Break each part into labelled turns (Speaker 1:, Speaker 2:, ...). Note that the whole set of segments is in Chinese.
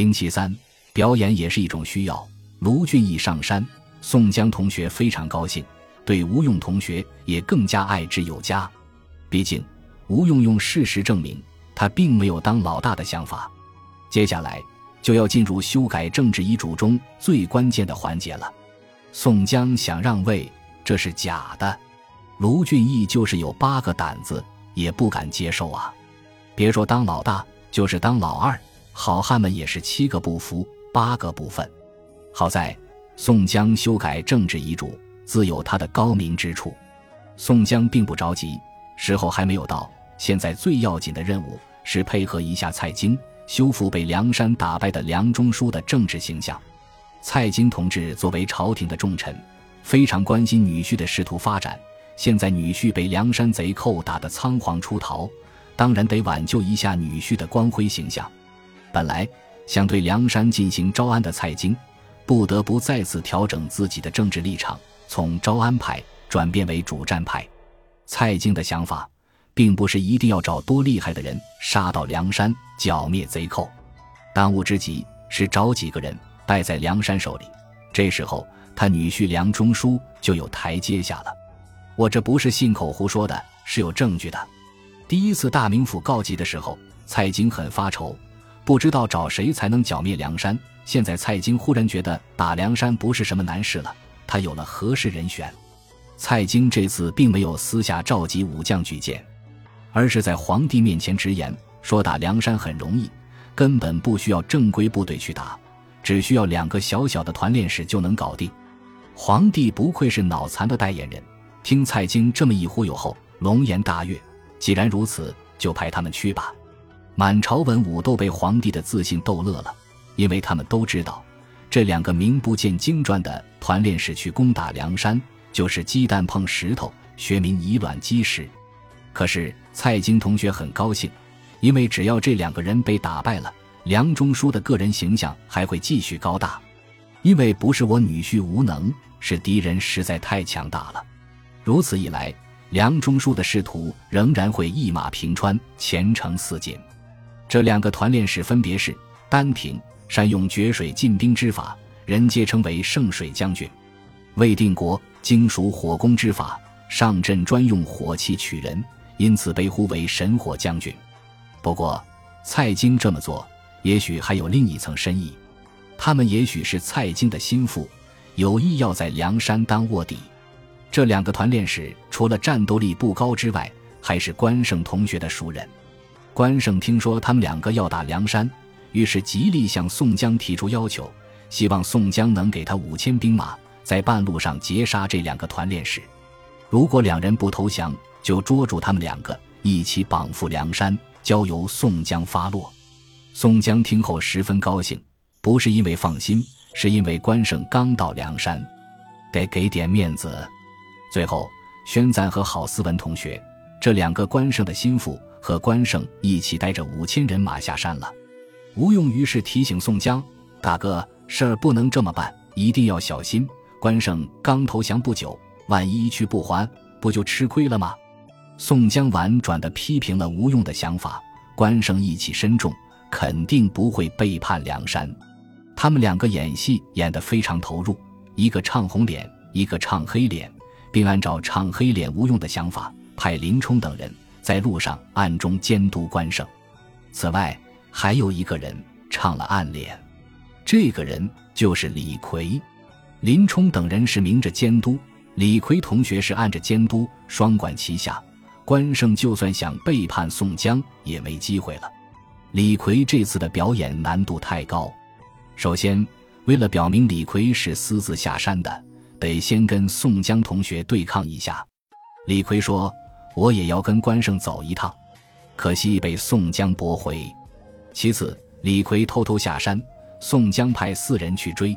Speaker 1: 零七三，表演也是一种需要。卢俊义上山，宋江同学非常高兴，对吴用同学也更加爱之有加。毕竟，吴用用事实证明他并没有当老大的想法。接下来就要进入修改政治遗嘱中最关键的环节了。宋江想让位，这是假的。卢俊义就是有八个胆子，也不敢接受啊！别说当老大，就是当老二，好汉们也是七个不服，八个不忿。好在宋江修改政治遗嘱，自有他的高明之处。宋江并不着急，时候还没有到。现在最要紧的任务是配合一下蔡京，修复被梁山打败的梁中书的政治形象。蔡京同志作为朝廷的重臣，非常关心女婿的仕途发展。现在女婿被梁山贼寇打得仓皇出逃，当然得挽救一下女婿的光辉形象。本来想对梁山进行招安的蔡京，不得不再次调整自己的政治立场，从招安派转变为主战派。蔡京的想法，并不是一定要找多厉害的人杀到梁山剿灭贼寇，当务之急是找几个人带在梁山手里。这时候，他女婿梁中书就有台阶下了。我这不是信口胡说的，是有证据的。第一次大名府告急的时候，蔡京很发愁，不知道找谁才能剿灭梁山。现在蔡京忽然觉得打梁山不是什么难事了，他有了合适人选。蔡京这次并没有私下召集武将举荐，而是在皇帝面前直言说打梁山很容易，根本不需要正规部队去打，只需要两个小小的团练使就能搞定。皇帝不愧是脑残的代言人。听蔡京这么一忽悠后，龙颜大悦。既然如此，就派他们去吧。满朝文武都被皇帝的自信逗乐了，因为他们都知道，这两个名不见经传的团练使去攻打梁山，就是鸡蛋碰石头，学名以卵击石。可是蔡京同学很高兴，因为只要这两个人被打败了，梁中书的个人形象还会继续高大。因为不是我女婿无能，是敌人实在太强大了。如此一来，梁中书的仕途仍然会一马平川，前程似锦。这两个团练使分别是丹平，善用决水进兵之法，人皆称为圣水将军；魏定国精熟火攻之法，上阵专用火器取人，因此被呼为神火将军。不过，蔡京这么做，也许还有另一层深意，他们也许是蔡京的心腹，有意要在梁山当卧底。这两个团练使除了战斗力不高之外，还是关胜同学的熟人。关胜听说他们两个要打梁山，于是极力向宋江提出要求，希望宋江能给他五千兵马，在半路上截杀这两个团练使。如果两人不投降，就捉住他们两个，一起绑赴梁山，交由宋江发落。宋江听后十分高兴，不是因为放心，是因为关胜刚到梁山，得给点面子。最后，宣赞和郝思文同学这两个关胜的心腹和关胜一起带着五千人马下山了。吴用于是提醒宋江：“大哥，事儿不能这么办，一定要小心。关胜刚投降不久，万一一去不还，不就吃亏了吗？”宋江婉转地批评了吴用的想法：“关胜义气深重，肯定不会背叛梁山。”他们两个演戏演得非常投入，一个唱红脸，一个唱黑脸。并按照唱黑脸吴用的想法，派林冲等人在路上暗中监督关胜。此外，还有一个人唱了暗恋，这个人就是李逵。林冲等人是明着监督，李逵同学是暗着监督，双管齐下。关胜就算想背叛宋江，也没机会了。李逵这次的表演难度太高，首先，为了表明李逵是私自下山的。得先跟宋江同学对抗一下，李逵说：“我也要跟关胜走一趟。”可惜被宋江驳回。其次，李逵偷偷下山，宋江派四人去追。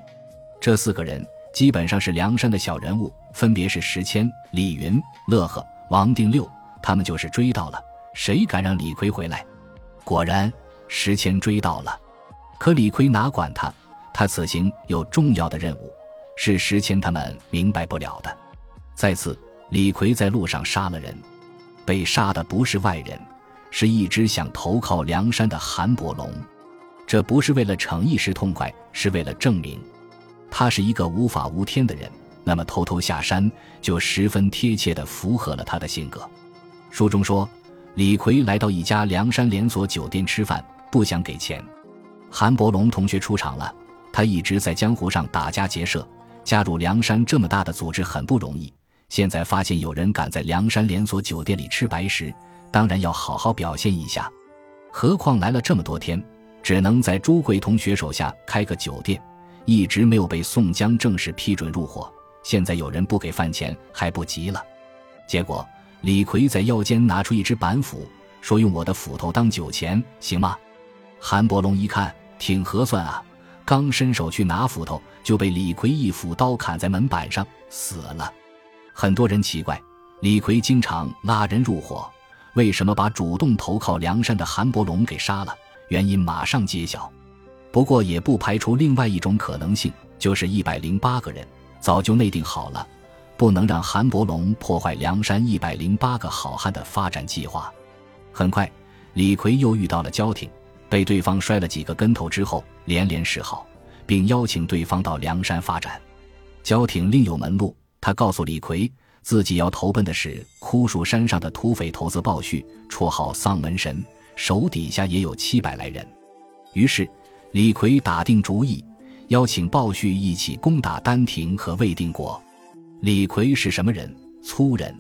Speaker 1: 这四个人基本上是梁山的小人物，分别是石谦、李云、乐呵、王定六。他们就是追到了，谁敢让李逵回来？果然，石谦追到了。可李逵哪管他？他此行有重要的任务。是石谦他们明白不了的。再次，李逵在路上杀了人，被杀的不是外人，是一只想投靠梁山的韩伯龙。这不是为了逞一时痛快，是为了证明，他是一个无法无天的人。那么偷偷下山，就十分贴切地符合了他的性格。书中说，李逵来到一家梁山连锁酒店吃饭，不想给钱。韩伯龙同学出场了，他一直在江湖上打家劫舍，加入梁山这么大的组织很不容易。现在发现有人敢在梁山连锁酒店里吃白食，当然要好好表现一下。何况来了这么多天，只能在朱贵同学手下开个酒店，一直没有被宋江正式批准入伙。现在有人不给饭钱，还不急了。结果李逵在腰间拿出一只板斧，说：“用我的斧头当酒钱，行吗？”韩伯龙一看，挺合算啊，刚伸手去拿斧头，就被李逵一斧刀砍在门板上，死了。很多人奇怪，李逵经常拉人入伙，为什么把主动投靠梁山的韩伯龙给杀了？原因马上揭晓。不过也不排除另外一种可能性，就是一百零八个人。早就内定好了，不能让韩伯龙破坏梁山一百零八个好汉的发展计划。很快，李逵又遇到了焦挺，被对方摔了几个跟头之后，连连示好，并邀请对方到梁山发展。焦挺另有门路，他告诉李逵，自己要投奔的是枯树山上的土匪头子鲍旭，绰号丧门神，手底下也有七百来人。于是，李逵打定主意。邀请鲍旭一起攻打丹亭和魏定国。李逵是什么人？粗人。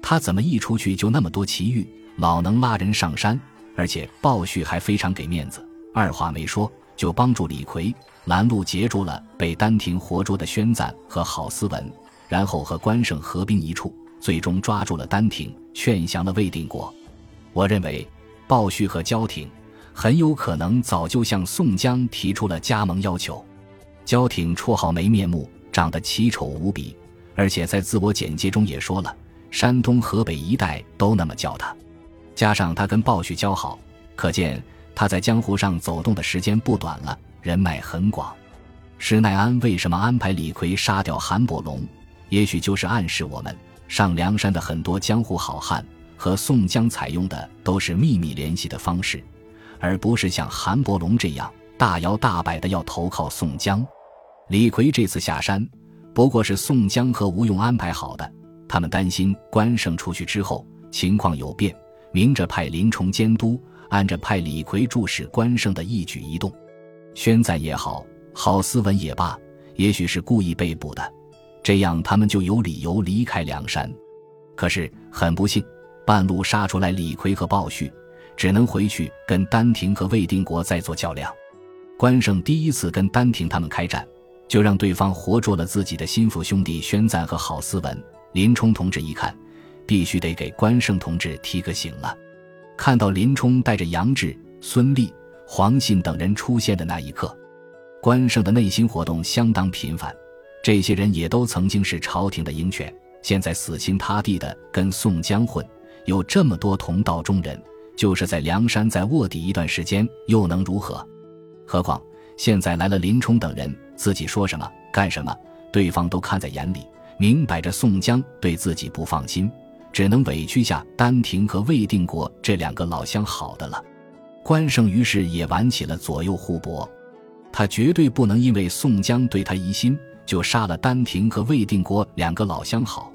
Speaker 1: 他怎么一出去就那么多奇遇，老能拉人上山？而且鲍旭还非常给面子，二话没说就帮助李逵拦路截住了被丹亭活捉的宣赞和郝思文，然后和关胜合兵一处，最终抓住了丹亭，劝降了魏定国。我认为鲍旭和焦挺很有可能早就向宋江提出了加盟要求。焦挺绰号没面目，长得奇丑无比，而且在自我简介中也说了，山东、河北一带都那么叫他。加上他跟鲍旭交好，可见他在江湖上走动的时间不短了，人脉很广。施耐庵为什么安排李逵杀掉韩伯龙？也许就是暗示我们，上梁山的很多江湖好汉和宋江采用的都是秘密联系的方式，而不是像韩伯龙这样大摇大摆的要投靠宋江。李逵这次下山，不过是宋江和吴用安排好的。他们担心关胜出去之后情况有变，明着派林冲监督，暗着派李逵注视关胜的一举一动。宣赞也好，郝思文也罢，也许是故意被捕的，这样他们就有理由离开梁山。可是很不幸，半路杀出来李逵和鲍旭，只能回去跟丹亭和魏定国再做较量。关胜第一次跟丹亭他们开战。就让对方活捉了自己的心腹兄弟宣赞和郝思文。林冲同志一看，必须得给关胜同志提个醒了。看到林冲带着杨志、孙立、黄信等人出现的那一刻，关胜的内心活动相当频繁。这些人也都曾经是朝廷的鹰犬，现在死心塌地的跟宋江混，有这么多同道中人，就是在梁山再卧底一段时间，又能如何？何况现在来了林冲等人。自己说什么干什么，对方都看在眼里，明摆着宋江对自己不放心，只能委屈下丹亭和魏定国这两个老相好的了。关胜于是也玩起了左右互搏，他绝对不能因为宋江对他疑心，就杀了丹亭和魏定国两个老相好，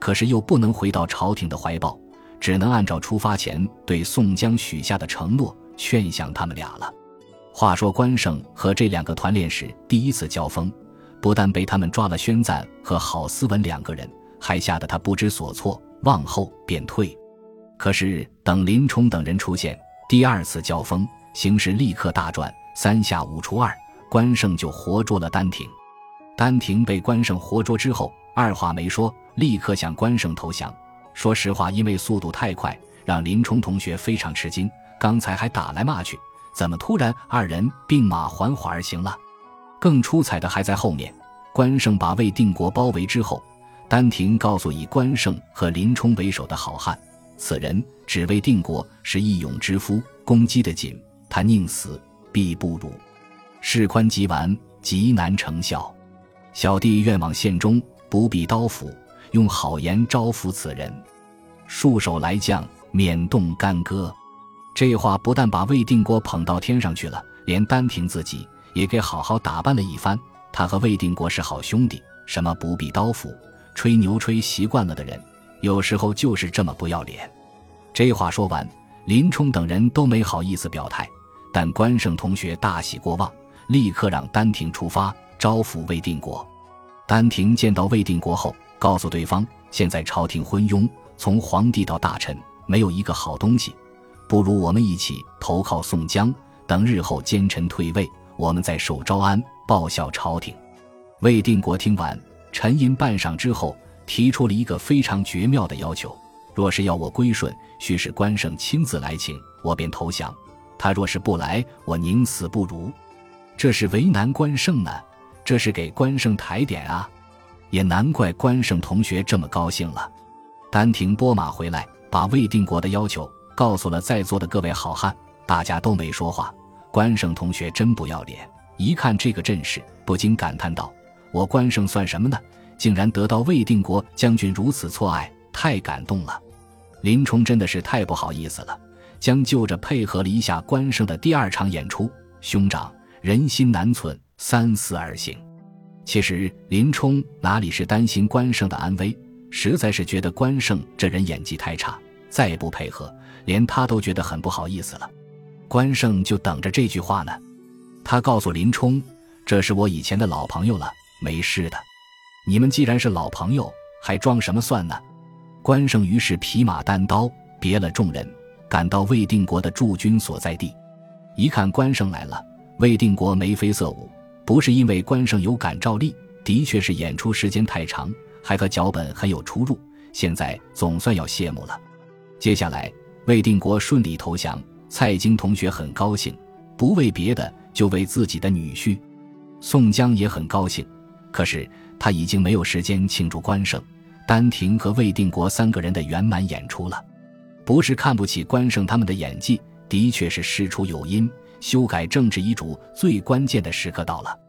Speaker 1: 可是又不能回到朝廷的怀抱，只能按照出发前对宋江许下的承诺劝降他们俩了。话说关胜和这两个团练时第一次交锋，不但被他们抓了宣赞和郝思文两个人，还吓得他不知所措，往后便退。可是等林冲等人出现，第二次交锋形势立刻大转，三下五除二，关胜就活捉了丹亭。丹亭被关胜活捉之后，二话没说，立刻向关胜投降。说实话，因为速度太快，让林冲同学非常吃惊，刚才还打来骂去。怎么突然二人并马缓缓而行了？更出彩的还在后面。关胜把魏定国包围之后，丹亭告诉以关胜和林冲为首的好汉，此人只为定国，是义勇之夫，攻击的紧，他宁死必不辱。事宽即完，极难成效。小弟愿往县中，不必刀斧，用好言招抚此人，束手来将，免动干戈。这话不但把魏定国捧到天上去了，连丹亭自己也给好好打扮了一番。他和魏定国是好兄弟，什么不必刀斧，吹牛吹习惯了的人，有时候就是这么不要脸。这话说完，林冲等人都没好意思表态，但关胜同学大喜过望，立刻让丹亭出发招抚魏定国。丹亭见到魏定国后，告诉对方：现在朝廷昏庸，从皇帝到大臣没有一个好东西，不如我们一起投靠宋江，等日后奸臣退位，我们再守招安。报效朝廷，魏定国听完，沉吟半晌之后，提出了一个非常绝妙的要求：若是要我归顺，须是关胜亲自来请，我便投降；他若是不来，我宁死不如。这是为难关胜呢，这是给关胜抬点啊！也难怪关胜同学这么高兴了。丹亭拨马回来，把魏定国的要求告诉了在座的各位好汉，大家都没说话。关胜同学真不要脸。一看这个阵势，不禁感叹道：“我关胜算什么呢？竟然得到魏定国将军如此错爱，太感动了。”林冲真的是太不好意思了，将就着配合了一下关胜的第二场演出。兄长，人心难存，三思而行。其实林冲哪里是担心关胜的安危，实在是觉得关胜这人演技太差，再不配合，连他都觉得很不好意思了。关胜就等着这句话呢。他告诉林冲：“这是我以前的老朋友了，没事的。你们既然是老朋友，还装什么蒜呢？”关胜于是匹马单刀，别了众人，赶到魏定国的驻军所在地。一看关胜来了，魏定国眉飞色舞，不是因为关胜有感召力，的确是演出时间太长，还和脚本很有出入。现在总算要谢幕了。接下来，魏定国顺利投降，蔡京同学很高兴，不为别的。就为自己的女婿，宋江也很高兴，可是他已经没有时间庆祝关胜、丹亭和魏定国三个人的圆满演出了。不是看不起关胜他们的演技，的确是事出有因。修改政治遗嘱最关键的时刻到了。